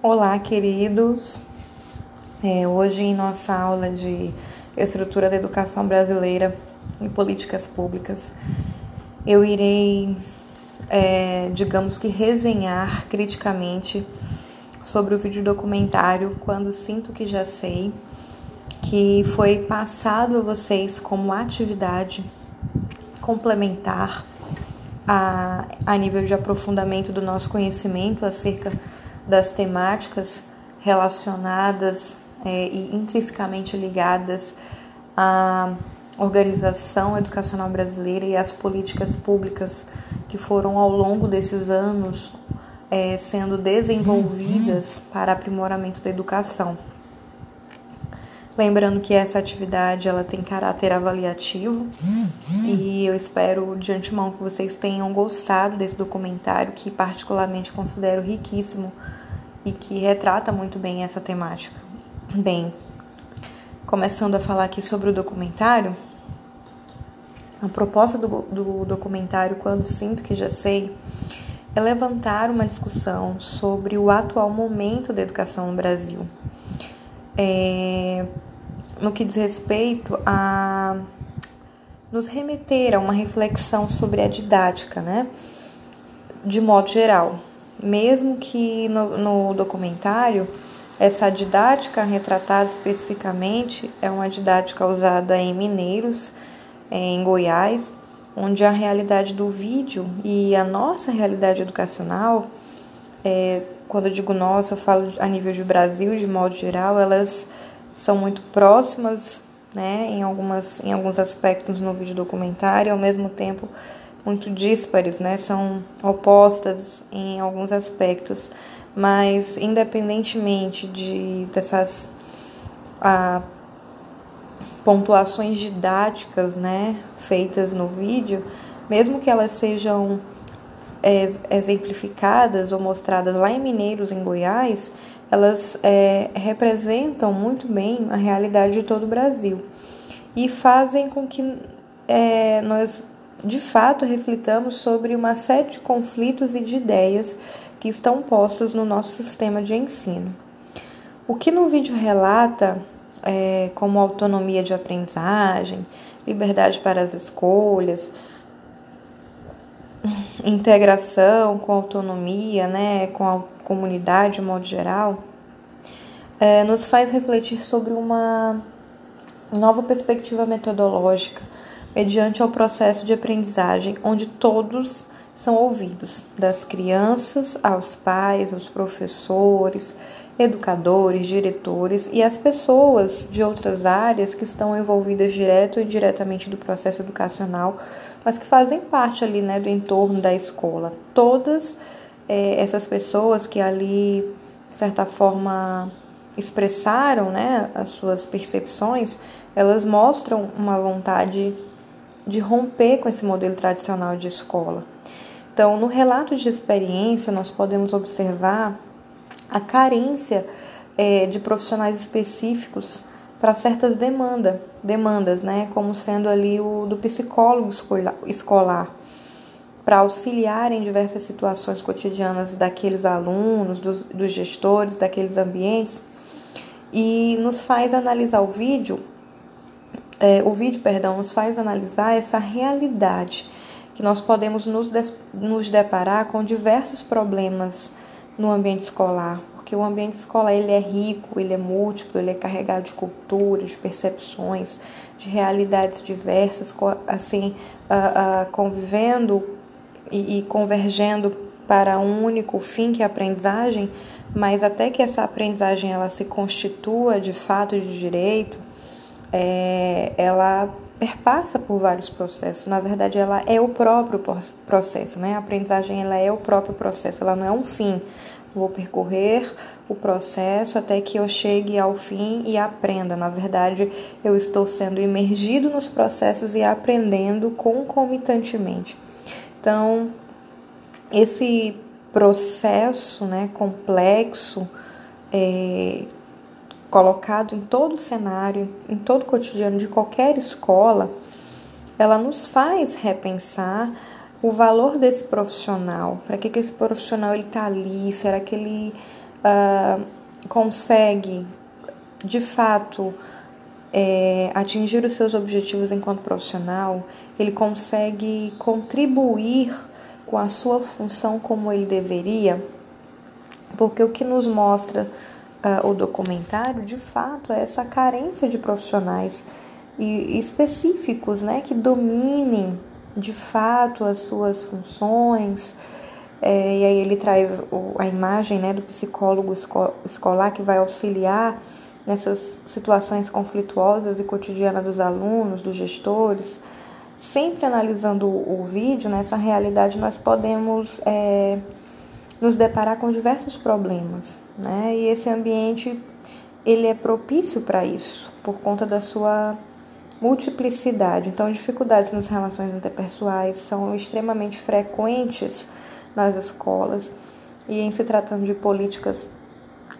Olá, queridos. É, hoje, em nossa aula de Estrutura da Educação Brasileira e Políticas Públicas, eu irei, é, digamos que, resenhar criticamente sobre o vídeo documentário Quando Sinto Que Já Sei, que foi passado a vocês como atividade complementar a, a nível de aprofundamento do nosso conhecimento acerca das temáticas relacionadas é, e intrinsecamente ligadas à organização educacional brasileira e às políticas públicas que foram ao longo desses anos é, sendo desenvolvidas para aprimoramento da educação. Lembrando que essa atividade ela tem caráter avaliativo e eu espero de antemão que vocês tenham gostado desse documentário que particularmente considero riquíssimo e que retrata muito bem essa temática. Bem, começando a falar aqui sobre o documentário, a proposta do, do documentário Quando Sinto Que Já Sei é levantar uma discussão sobre o atual momento da educação no Brasil. É, no que diz respeito a nos remeter a uma reflexão sobre a didática, né? De modo geral. Mesmo que no, no documentário essa didática retratada especificamente é uma didática usada em Mineiros, em Goiás, onde a realidade do vídeo e a nossa realidade educacional, é, quando eu digo nossa, eu falo a nível de Brasil, de modo geral, elas são muito próximas, né, em, algumas, em alguns aspectos no vídeo documentário, ao mesmo tempo muito díspares, né, são opostas em alguns aspectos, mas independentemente de dessas a, pontuações didáticas, né, feitas no vídeo, mesmo que elas sejam exemplificadas ou mostradas lá em Mineiros, em Goiás, elas é, representam muito bem a realidade de todo o Brasil e fazem com que é, nós de fato reflitamos sobre uma série de conflitos e de ideias que estão postos no nosso sistema de ensino. O que no vídeo relata é, como autonomia de aprendizagem, liberdade para as escolhas, integração com autonomia, né, com a comunidade de modo geral, é, nos faz refletir sobre uma nova perspectiva metodológica mediante ao processo de aprendizagem, onde todos são ouvidos, das crianças aos pais, aos professores, educadores, diretores e as pessoas de outras áreas que estão envolvidas direto ou indiretamente do processo educacional, mas que fazem parte ali, né, do entorno da escola. Todas é, essas pessoas que ali, de certa forma, expressaram, né, as suas percepções, elas mostram uma vontade de romper com esse modelo tradicional de escola. Então, no relato de experiência, nós podemos observar a carência é, de profissionais específicos para certas demanda, demandas, né, como sendo ali o do psicólogo escolar, para auxiliar em diversas situações cotidianas daqueles alunos, dos, dos gestores, daqueles ambientes, e nos faz analisar o vídeo, é, o vídeo, perdão, nos faz analisar essa realidade que nós podemos nos, nos deparar com diversos problemas no ambiente escolar, porque o ambiente escolar ele é rico, ele é múltiplo, ele é carregado de culturas, de percepções, de realidades diversas, assim, convivendo e, e convergendo para um único fim que é a aprendizagem, mas até que essa aprendizagem ela se constitua de fato de direito, é, ela perpassa por vários processos. Na verdade, ela é o próprio processo, né? A aprendizagem ela é o próprio processo, ela não é um fim. Vou percorrer o processo até que eu chegue ao fim e aprenda. Na verdade, eu estou sendo imergido nos processos e aprendendo concomitantemente. Então, esse processo né, complexo é, colocado em todo o cenário, em todo o cotidiano de qualquer escola, ela nos faz repensar o valor desse profissional. Para que, que esse profissional está ali? Será que ele uh, consegue de fato é, atingir os seus objetivos enquanto profissional, ele consegue contribuir com a sua função como ele deveria, porque o que nos mostra uh, o documentário, de fato, é essa carência de profissionais específicos, né, que dominem de fato as suas funções. É, e aí ele traz o, a imagem né, do psicólogo esco escolar que vai auxiliar nessas situações conflituosas e cotidianas dos alunos, dos gestores, sempre analisando o, vídeo, nessa realidade, nós podemos é, nos deparar com diversos problemas, né? E esse ambiente ele é propício para isso, por conta da sua multiplicidade. Então, dificuldades nas relações interpessoais são extremamente frequentes nas escolas e em se tratando de políticas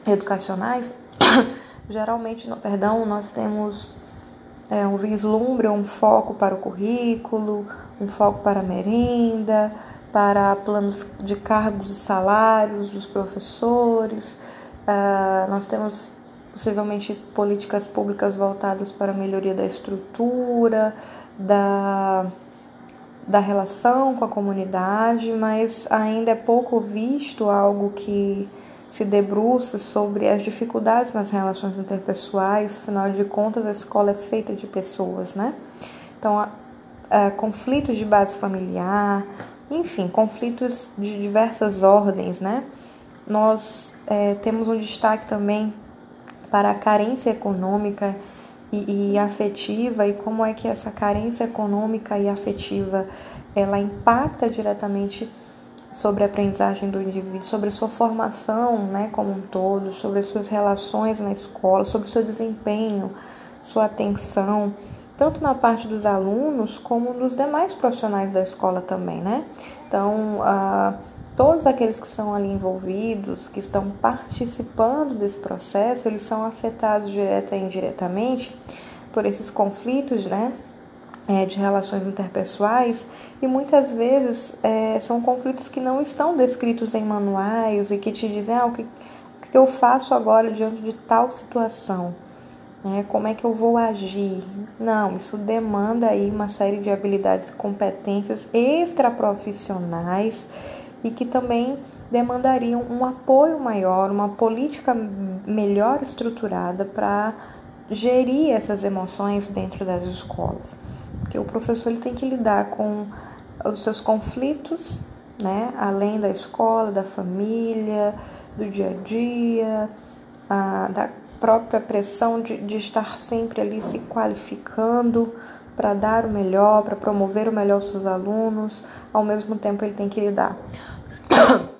educacionais Geralmente, no perdão, nós temos é, um vislumbre, um foco para o currículo, um foco para a merenda, para planos de cargos e salários dos professores. Uh, nós temos possivelmente políticas públicas voltadas para a melhoria da estrutura, da, da relação com a comunidade, mas ainda é pouco visto algo que se debruça sobre as dificuldades nas relações interpessoais, afinal de contas, a escola é feita de pessoas, né? Então, conflitos de base familiar, enfim, conflitos de diversas ordens, né? Nós é, temos um destaque também para a carência econômica e, e, afetiva e como é que essa carência econômica e afetiva ela impacta diretamente sobre a aprendizagem do indivíduo, sobre a sua formação né, como um todo, sobre as suas relações na escola, sobre o seu desempenho, sua atenção, tanto na parte dos alunos como dos demais profissionais da escola também, né? Então, ah, todos aqueles que são ali envolvidos, que estão participando desse processo, eles são afetados direta e indiretamente por esses conflitos, né? é, de relações interpessoais e muitas vezes é, são conflitos que não estão descritos em manuais e que te dizem ah, o, que, o que eu faço agora diante de tal situação, né? como é que eu vou agir. Não, isso demanda aí uma série de habilidades e competências extraprofissionais e que também demandariam um apoio maior, uma política melhor estruturada para gerir essas emoções dentro das escolas. Porque o professor ele tem que lidar com os seus conflitos, né, além da escola, da família, do dia a dia, a, da própria pressão de, de estar sempre ali se qualificando para dar o melhor, para promover o melhor aos seus alunos, ao mesmo tempo ele tem que lidar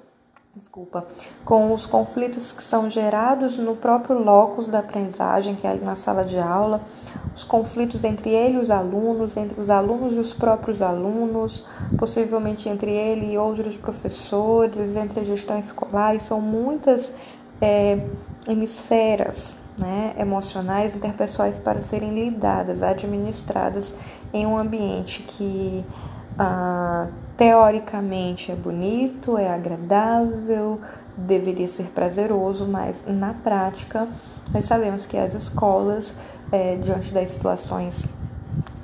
desculpa, com os conflitos que são gerados no próprio locus da aprendizagem, que é ali na sala de aula, os conflitos entre ele e os alunos, entre os alunos e os próprios alunos, possivelmente entre ele e outros professores, entre a gestão escolar, são muitas é, hemisferas né, emocionais, interpessoais para serem lidadas, administradas em um ambiente que ah, teoricamente é bonito, é agradável, deveria ser prazeroso, mas na prática nós sabemos que as escolas, é, diante das situações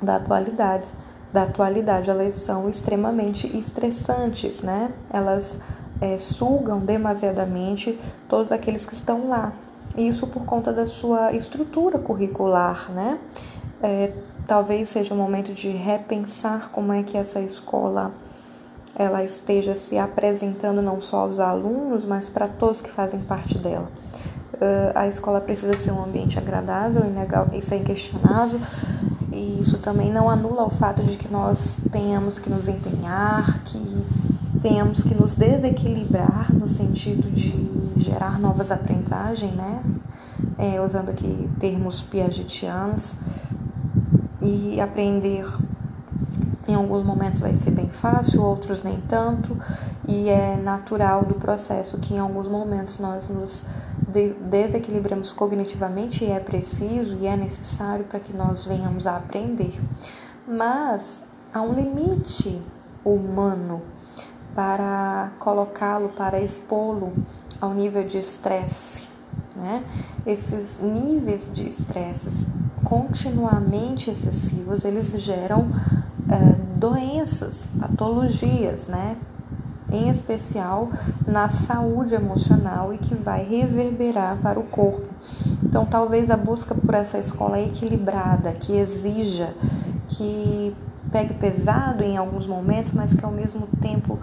da atualidade, da atualidade, elas são extremamente estressantes, né? Elas é, sugam demasiadamente todos aqueles que estão lá. Isso por conta da sua estrutura curricular, né? É, talvez seja o momento de repensar como é que essa escola ela esteja se apresentando não só aos alunos, mas para todos que fazem parte dela. Uh, a escola precisa ser um ambiente agradável, isso é inquestionável, e isso também não anula o fato de que nós tenhamos que nos empenhar, que tenhamos que nos desequilibrar no sentido de gerar novas aprendizagens, né? É, usando aqui termos piagetianos, e aprender em alguns momentos vai ser bem fácil, outros nem tanto, e é natural do processo que em alguns momentos nós nos desequilibramos cognitivamente e é preciso e é necessário para que nós venhamos a aprender. Mas há um limite humano para colocá-lo, para expô-lo ao nível de estresse, né? Esses níveis de estresse continuamente excessivos, eles geram é, doenças, patologias, né? Em especial na saúde emocional e que vai reverberar para o corpo. Então, talvez a busca por essa escola equilibrada, que exija, que pegue pesado em alguns momentos, mas que ao mesmo tempo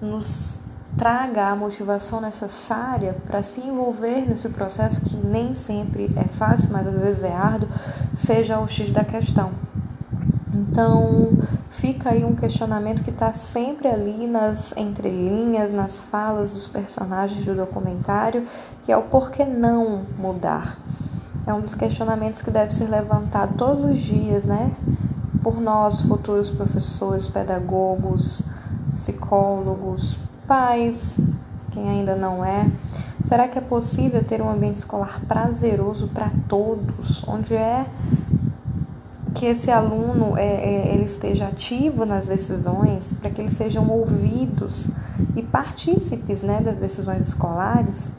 nos traga a motivação necessária para se envolver nesse processo que nem sempre é fácil, mas às vezes é árduo, seja o X da questão. Então, fica aí um questionamento que está sempre ali nas entrelinhas, nas falas dos personagens do documentário, que é o por que não mudar. É um dos questionamentos que deve ser levantado todos os dias, né? Por nós, futuros professores, pedagogos, psicólogos, pais, quem ainda não é. Será que é possível ter um ambiente escolar prazeroso para todos, onde é que esse aluno é, é, ele esteja ativo nas decisões, para que eles sejam ouvidos e partícipes né, das decisões escolares?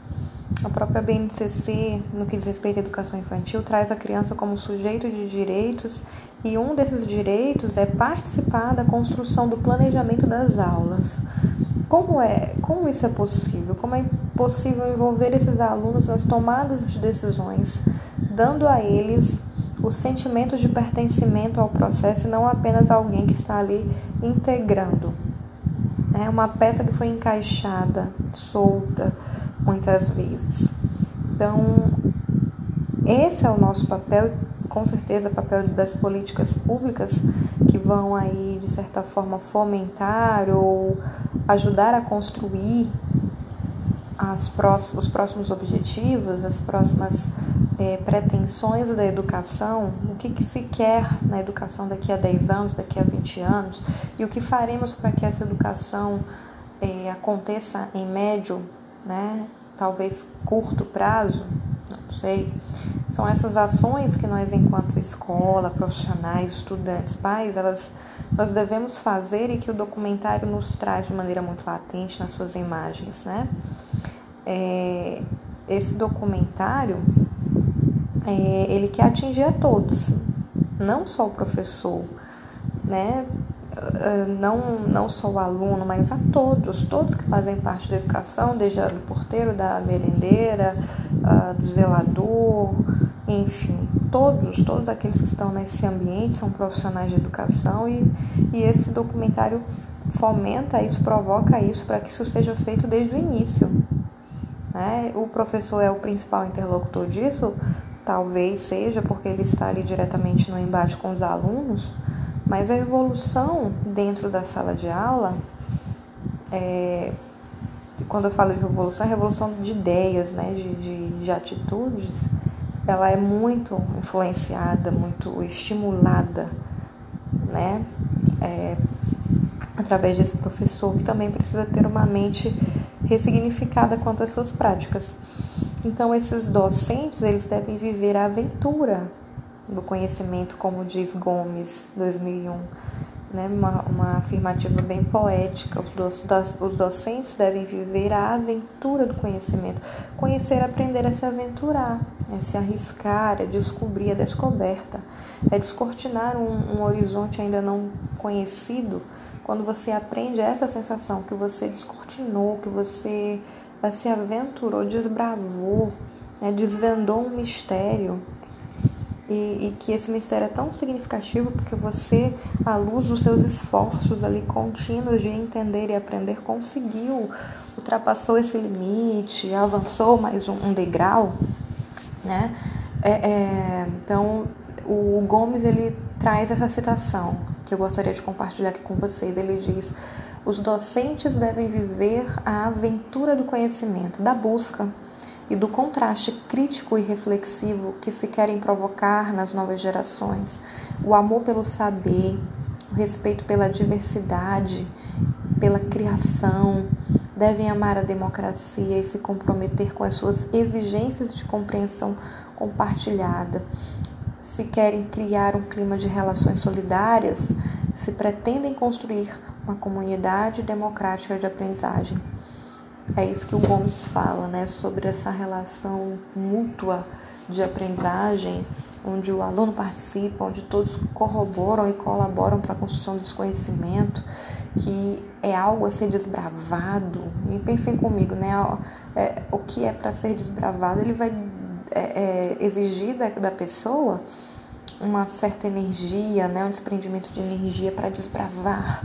A própria BNCC, no que diz respeito à educação infantil, traz a criança como sujeito de direitos e um desses direitos é participar da construção do planejamento das aulas. Como é, como isso é possível? Como é possível envolver esses alunos nas tomadas de decisões, dando a eles o sentimento de pertencimento ao processo e não apenas alguém que está ali integrando. É uma peça que foi encaixada, solta, muitas vezes. Então, esse é o nosso papel, com certeza, o papel das políticas públicas que vão aí, de certa forma, fomentar ou ajudar a construir as os próximos objetivos, as próximas é, pretensões da educação, o que, que se quer na educação daqui a 10 anos, daqui a 20 anos, e o que faremos para que essa educação é, aconteça em médio, né, talvez curto prazo, não sei. São essas ações que nós, enquanto escola, profissionais, estudantes, pais, elas nós devemos fazer e que o documentário nos traz de maneira muito latente nas suas imagens, né? É, esse documentário é, ele quer atingir a todos, não só o professor, né? Não, não só o aluno, mas a todos, todos que fazem parte da educação, desde o porteiro, da merendeira, do zelador, enfim, todos, todos aqueles que estão nesse ambiente são profissionais de educação e, e esse documentário fomenta isso, provoca isso para que isso seja feito desde o início. Né? O professor é o principal interlocutor disso, talvez seja porque ele está ali diretamente no embate com os alunos, mas a evolução dentro da sala de aula, é, quando eu falo de revolução, é revolução de ideias, né, de, de, de atitudes, ela é muito influenciada, muito estimulada, né, é, através desse professor que também precisa ter uma mente ressignificada quanto às suas práticas. Então, esses docentes, eles devem viver a aventura do conhecimento, como diz Gomes, 2001. Né? Uma, uma afirmativa bem poética. Os, do, os docentes devem viver a aventura do conhecimento. Conhecer, aprender é se aventurar, é se arriscar, é descobrir, é descoberta, é descortinar um, um horizonte ainda não conhecido. Quando você aprende essa sensação que você descortinou, que você se aventurou, desbravou, né? desvendou um mistério, e, e, que esse mistério é tão significativo porque você, à luz dos seus esforços ali contínuos de entender e aprender, conseguiu, ultrapassou esse limite, avançou mais um, um degrau, né? É, é, então, o Gomes ele traz essa citação que eu gostaria de compartilhar aqui com vocês. Ele diz: os docentes devem viver a aventura do conhecimento, da busca e do contraste crítico e reflexivo que se querem provocar nas novas gerações, o amor pelo saber, o respeito pela diversidade, pela criação, devem amar a democracia e se comprometer com as suas exigências de compreensão compartilhada. Se querem criar um clima de relações solidárias, se pretendem construir uma comunidade democrática de aprendizagem é isso que o Gomes fala, né, sobre essa relação mútua de aprendizagem, onde o aluno participa, onde todos corroboram e colaboram para a construção desse conhecimento, que é algo a ser desbravado. E pensem comigo, né? É, o que é para ser desbravado, ele vai é, é, exigir da, da pessoa uma certa energia, né? um desprendimento de energia para desbravar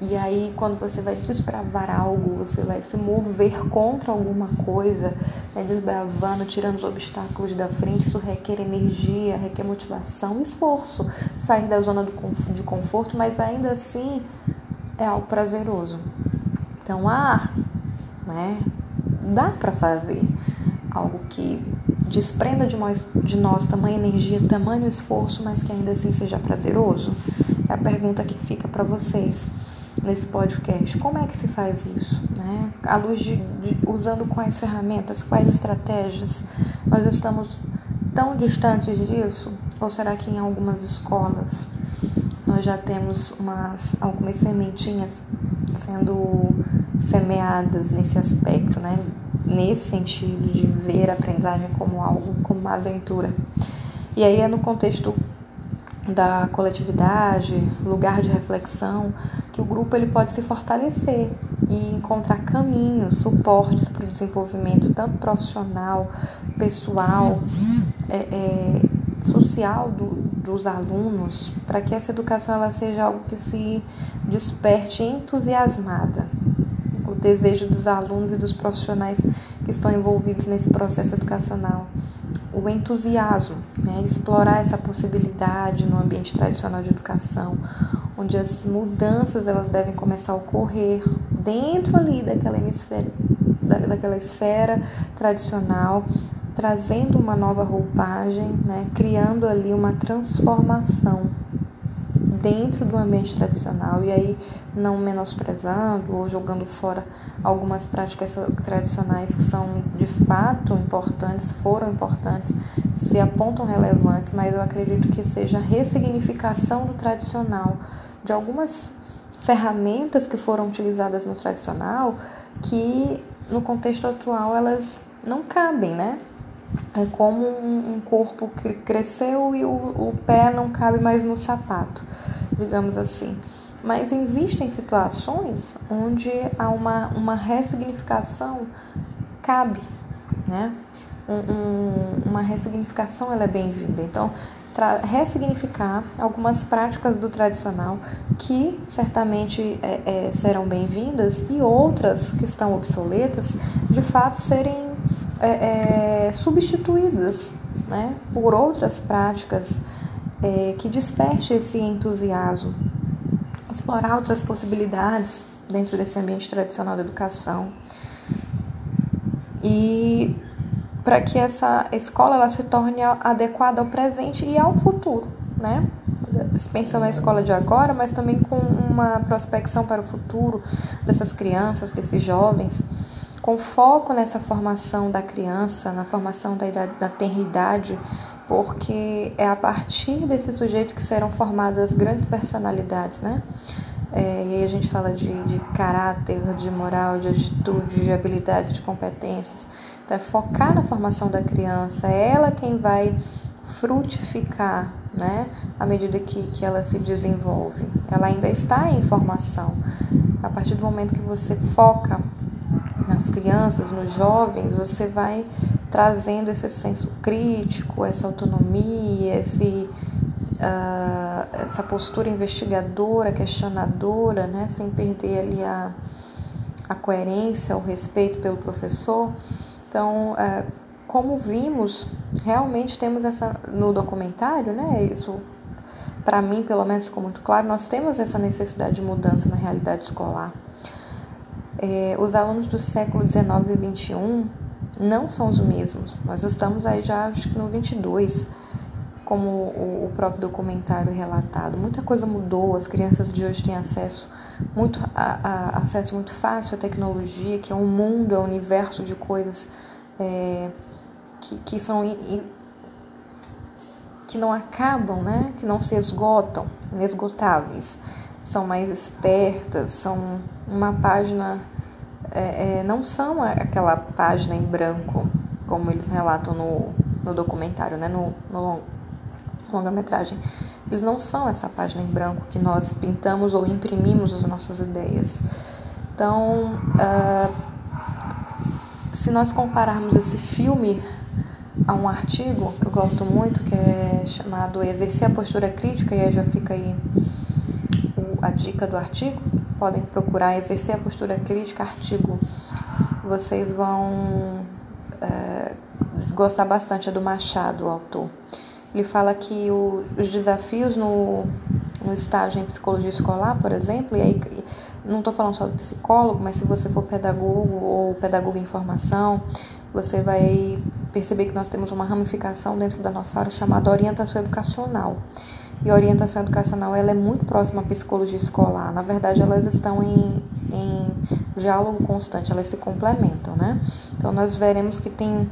e aí, quando você vai desbravar algo, você vai se mover contra alguma coisa, né, desbravando, tirando os obstáculos da frente, isso requer energia, requer motivação, esforço. Sair da zona de conforto, mas ainda assim é algo prazeroso. Então, ah, né, dá para fazer algo que desprenda de nós, de nós tamanha energia, tamanho esforço, mas que ainda assim seja prazeroso? É a pergunta que fica para vocês nesse podcast. Como é que se faz isso? Né? À luz de, de, usando quais ferramentas, quais estratégias? Nós estamos tão distantes disso? Ou será que em algumas escolas nós já temos umas, algumas sementinhas sendo semeadas nesse aspecto, né? nesse sentido de ver a aprendizagem como algo, como uma aventura? E aí é no contexto da coletividade, lugar de reflexão, que o grupo ele pode se fortalecer e encontrar caminhos, suportes para o desenvolvimento tanto profissional, pessoal, é, é, social do, dos alunos, para que essa educação ela seja algo que se desperte entusiasmada. O desejo dos alunos e dos profissionais que estão envolvidos nesse processo educacional o entusiasmo, né? explorar essa possibilidade no ambiente tradicional de educação, onde as mudanças elas devem começar a ocorrer dentro ali daquela da, daquela esfera tradicional, trazendo uma nova roupagem, né? criando ali uma transformação dentro do ambiente tradicional e aí não menosprezando ou jogando fora algumas práticas tradicionais que são de fato importantes, foram importantes, se apontam relevantes, mas eu acredito que seja a ressignificação do tradicional, de algumas ferramentas que foram utilizadas no tradicional que no contexto atual elas não cabem, né? É como um, corpo que cresceu e o, o pé não cabe mais no sapato, digamos assim. Mas existem situações onde há uma, uma ressignificação cabe, né? Um, um, uma ressignificação ela é bem-vinda. Então, ressignificar algumas práticas do tradicional que certamente é, é, serão bem-vindas e outras que estão obsoletas, de fato, serem é, é substituídas né, por outras práticas é, que desperte esse entusiasmo explorar outras possibilidades dentro desse ambiente tradicional da educação. E para que essa escola ela se torne adequada ao presente e ao futuro, né? Pensando na escola de agora, mas também com uma prospecção para o futuro dessas crianças, desses jovens, com foco nessa formação da criança, na formação da idade, da tenridade, porque é a partir desse sujeito que serão formadas grandes personalidades, né? É, e aí a gente fala de, de caráter, de moral, de atitude, de habilidades, de competências. Então é focar na formação da criança, é ela quem vai frutificar, né? À medida que, que ela se desenvolve. Ela ainda está em formação. A partir do momento que você foca nas crianças, nos jovens, você vai trazendo esse senso crítico, essa autonomia, esse, uh, essa postura investigadora, questionadora, né, sem perder ali a, a coerência, o respeito pelo professor. Então, uh, como vimos, realmente temos essa no documentário, né? Isso para mim, pelo menos, ficou muito claro. Nós temos essa necessidade de mudança na realidade escolar. É, os alunos do século 19 e 21 não são os mesmos. Nós estamos aí já acho que no 22, como o, próprio documentário relatado. Muita coisa mudou, as crianças de hoje têm acesso muito a, a acesso muito fácil à tecnologia, que é um mundo, é um universo de coisas é, que, que são que não acabam, né? Que não se esgotam, inesgotáveis. São mais espertas, são uma página é, é, não são aquela página em branco, como eles relatam no, no documentário, né, no, no longa-metragem. Eles não são essa página em branco que nós pintamos ou imprimimos as nossas ideias. Então, uh, se nós compararmos esse filme a um artigo que eu gosto muito, que é chamado Exercer a Postura Crítica, e aí já fica aí a dica do artigo, podem procurar Exercer a Postura Crítica, artigo. Vocês vão é, gostar bastante, é do Machado, o autor. Ele fala que o, os desafios no, no estágio em psicologia escolar, por exemplo, e aí não estou falando só do psicólogo, mas se você for pedagogo ou pedagogo em formação, você vai perceber que nós temos uma ramificação dentro da nossa área chamada orientação educacional. E a orientação educacional ela é muito próxima à psicologia escolar. Na verdade, elas estão em, em diálogo constante, elas se complementam, né? Então, nós veremos que tem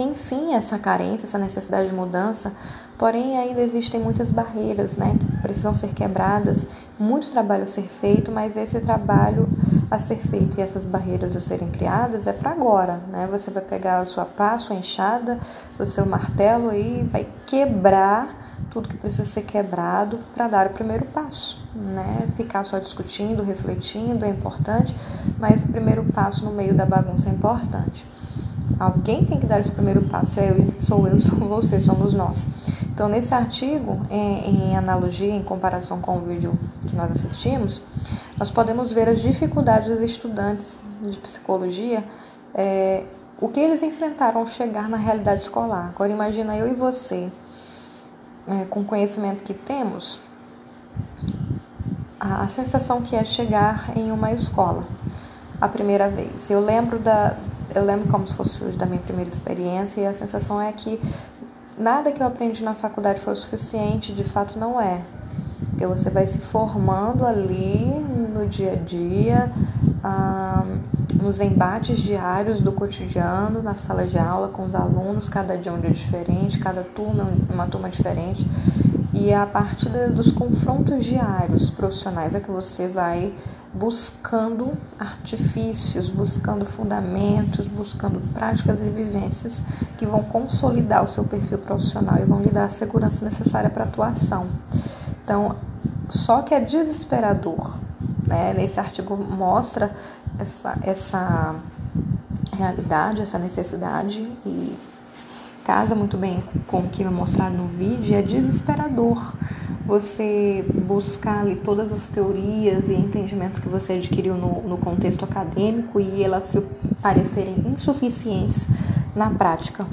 tem sim essa carência, essa necessidade de mudança, porém ainda existem muitas barreiras, né, que precisam ser quebradas, muito trabalho a ser feito, mas esse trabalho a ser feito e essas barreiras a serem criadas é para agora, né? Você vai pegar a sua pá, a sua enxada, o seu martelo e vai quebrar tudo que precisa ser quebrado para dar o primeiro passo, né? Ficar só discutindo, refletindo é importante, mas o primeiro passo no meio da bagunça é importante. Alguém tem que dar esse primeiro passo, é eu, sou eu, sou você, somos nós. Então, nesse artigo, em, analogia, em comparação com o vídeo que nós assistimos, nós podemos ver as dificuldades dos estudantes de psicologia, é, o que eles enfrentaram ao chegar na realidade escolar. Agora, imagina eu e você, é, com o conhecimento que temos, a, a sensação que é chegar em uma escola a primeira vez. Eu lembro da, eu lembro como se fosse hoje da minha primeira experiência e a sensação é que nada que eu aprendi na faculdade foi o suficiente, de fato não é. Porque você vai se formando ali no dia a dia, ah, nos embates diários do cotidiano, na sala de aula com os alunos, cada dia um dia diferente, cada turma uma turma diferente. E a partir dos confrontos diários profissionais é que você vai buscando artifícios, buscando fundamentos, buscando práticas e vivências que vão consolidar o seu perfil profissional e vão lhe dar a segurança necessária para a atuação. Então, só que é desesperador. Né? Nesse artigo mostra essa, essa realidade, essa necessidade e casa muito bem com o que é mostrado no vídeo. É desesperador você buscar ali todas as teorias e entendimentos que você adquiriu no, no contexto acadêmico e elas se parecerem insuficientes na prática.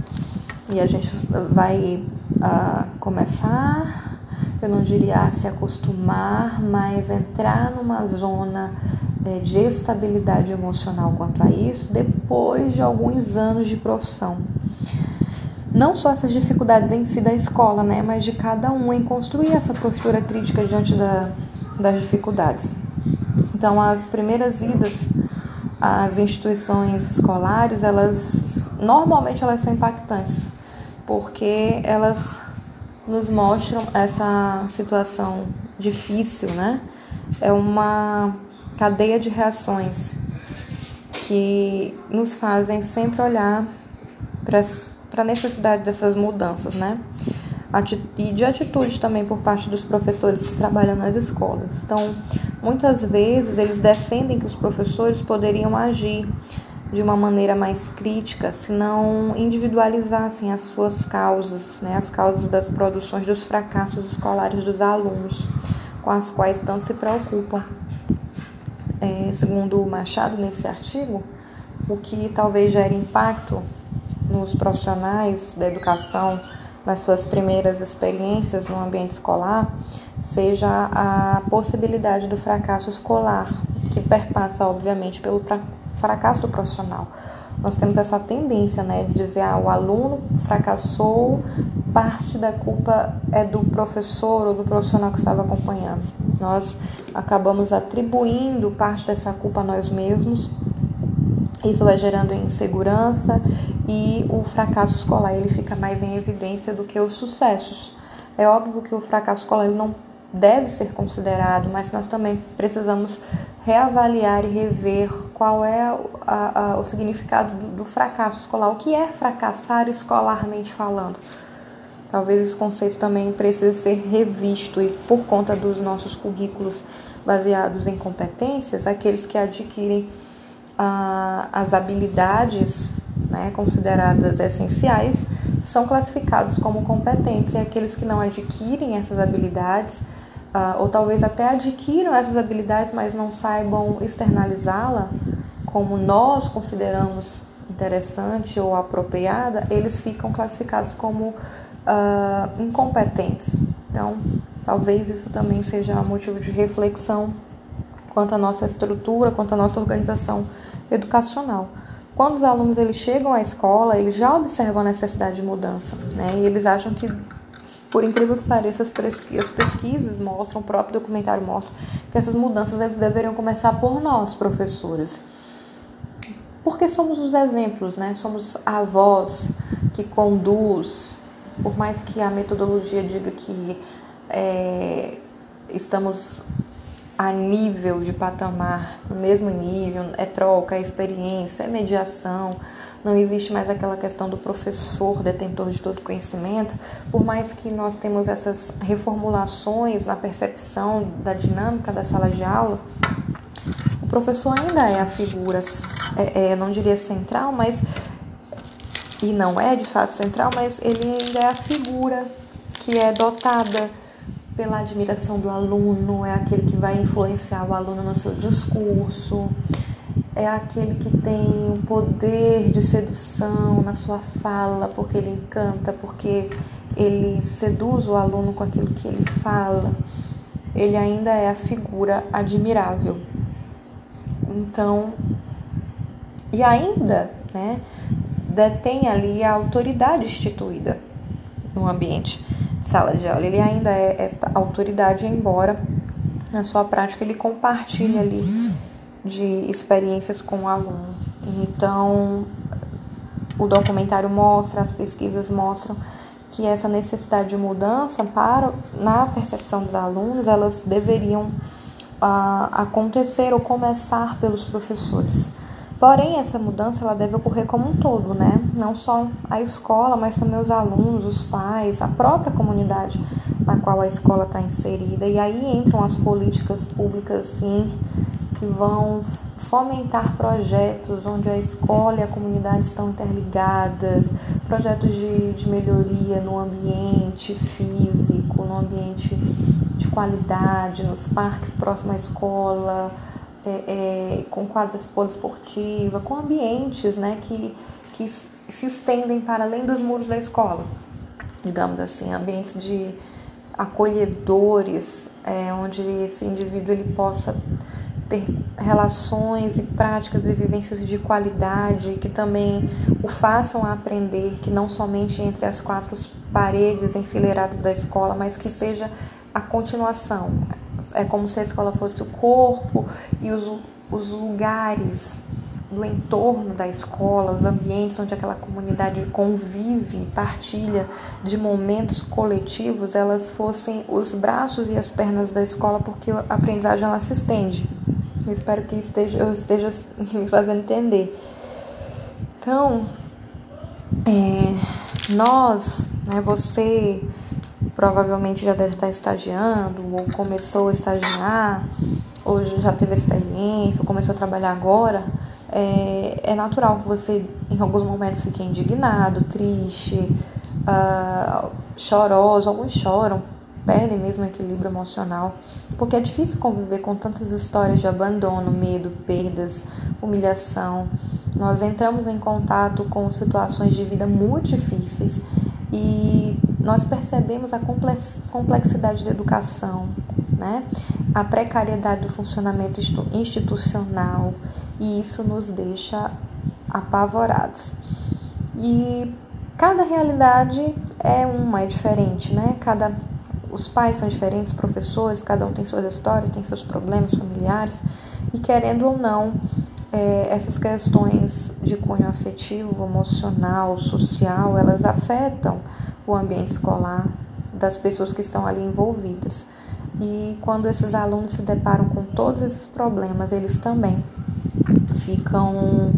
E a gente vai uh, começar, eu não diria a se acostumar, mas entrar numa zona é, de estabilidade emocional quanto a isso depois de alguns anos de profissão não só essas dificuldades em si da escola, né, mas de cada um em construir essa postura crítica diante da, das dificuldades. Então, as primeiras idas às instituições escolares, elas normalmente elas são impactantes, porque elas nos mostram essa situação difícil, né? É uma cadeia de reações que nos fazem sempre olhar para para a necessidade dessas mudanças, né? E de atitude também por parte dos professores que trabalham nas escolas. Então, muitas vezes eles defendem que os professores poderiam agir de uma maneira mais crítica, se não individualizassem as suas causas, né, as causas das produções dos fracassos escolares dos alunos, com as quais tanto se preocupam. É, segundo Machado, nesse artigo, o que talvez gere impacto nos profissionais da educação nas suas primeiras experiências no ambiente escolar seja a possibilidade do fracasso escolar, que perpassa, obviamente, pelo fracasso do profissional. Nós temos essa tendência né, de dizer ah, o aluno fracassou, parte da culpa é do professor ou do profissional que estava acompanhando. Nós acabamos atribuindo parte dessa culpa a nós mesmos isso vai gerando insegurança e o fracasso escolar ele fica mais em evidência do que os sucessos. É óbvio que o fracasso escolar ele não deve ser considerado, mas nós também precisamos reavaliar e rever qual é a, a, o significado do, do fracasso escolar, o que é fracassar escolarmente falando. Talvez esse conceito também precise ser revisto e por conta dos nossos currículos baseados em competências, aqueles que adquirem ah, as habilidades né, consideradas essenciais são classificados como competentes e aqueles que não adquirem essas habilidades uh, ou talvez até adquiram essas habilidades, mas não saibam externalizá-la como nós consideramos interessante ou apropriada, eles ficam classificados como uh, incompetentes. Então, talvez isso também seja motivo de reflexão quanto à nossa estrutura, quanto à nossa organização educacional. Quando os alunos eles chegam à escola, eles já observam a necessidade de mudança, né? E eles acham que, por incrível que pareça, as pesquisas mostram, o próprio documentário mostra, que essas mudanças eles deveriam começar por nós, professores. Porque somos os exemplos, né? Somos a voz que conduz, por mais que a metodologia diga que é, estamos a nível de patamar, no mesmo nível, é troca, é experiência, é mediação, não existe mais aquela questão do professor detentor de todo conhecimento, por mais que nós temos essas reformulações na percepção da dinâmica da sala de aula, o professor ainda é a figura, é, é, não diria central, mas e não é de fato central, mas ele ainda é a figura que é dotada pela admiração do aluno, é aquele que vai influenciar o aluno no seu discurso, é aquele que tem o poder de sedução na sua fala, porque ele encanta, porque ele seduz o aluno com aquilo que ele fala. Ele ainda é a figura admirável. Então, e ainda, né, detém ali a autoridade instituída no ambiente sala de aula. Ele ainda é esta autoridade, embora na sua prática ele compartilhe ali de experiências com o aluno. Então, o documentário mostra, as pesquisas mostram que essa necessidade de mudança para na percepção dos alunos, elas deveriam uh, acontecer ou começar pelos professores. Porém, essa mudança ela deve ocorrer como um todo, né? Não só a escola, mas também os alunos, os pais, a própria comunidade na qual a escola está inserida. E aí entram as políticas públicas, sim, que vão fomentar projetos onde a escola e a comunidade estão interligadas, projetos de, de melhoria no ambiente físico, no ambiente de qualidade, nos parques próximos à escola é, é, com quadras poliesportiva, com ambientes né, que, que se estendem para além dos muros da escola, digamos assim, ambientes de acolhedores, é, onde esse indivíduo ele possa ter relações e práticas e vivências de qualidade que também o façam aprender que não somente entre as quatro paredes enfileiradas da escola, mas que seja a continuação, é como se a escola fosse o corpo e os, os lugares do entorno da escola, os ambientes onde aquela comunidade convive, partilha de momentos coletivos, elas fossem os braços e as pernas da escola, porque a aprendizagem ela se estende. Eu espero que esteja, eu esteja me fazendo entender. Então, é, nós, né, você provavelmente já deve estar estagiando, ou começou a estagiar, ou já teve experiência, ou começou a trabalhar agora, é, é natural que você em alguns momentos fique indignado, triste, uh, choroso, alguns choram, perdem mesmo o equilíbrio emocional, porque é difícil conviver com tantas histórias de abandono, medo, perdas, humilhação. Nós entramos em contato com situações de vida muito difíceis e nós percebemos a complexidade da educação, né? a precariedade do funcionamento institucional e isso nos deixa apavorados. E cada realidade é uma, é diferente, né? Cada os pais são diferentes, os professores, cada um tem suas histórias, tem seus problemas familiares e querendo ou não, é, essas questões de cunho afetivo, emocional, social, elas afetam o ambiente escolar das pessoas que estão ali envolvidas. E quando esses alunos se deparam com todos esses problemas, eles também ficam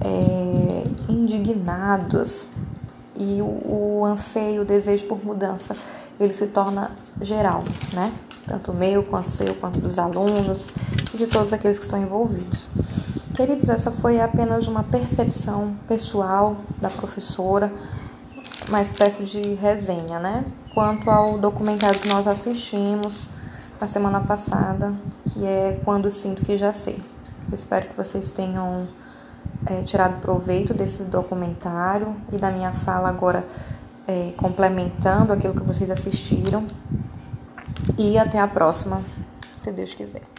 é, indignados e o, o anseio, o desejo por mudança, ele se torna geral, né? Tanto meu, quanto seu, quanto dos alunos e de todos aqueles que estão envolvidos. Queridos, essa foi apenas uma percepção pessoal da professora, uma espécie de resenha, né? Quanto ao documentário que nós assistimos na semana passada, que é Quando Sinto Que Já Sei. Eu espero que vocês tenham é, tirado proveito desse documentário e da minha fala agora é, complementando aquilo que vocês assistiram. E até a próxima, se Deus quiser.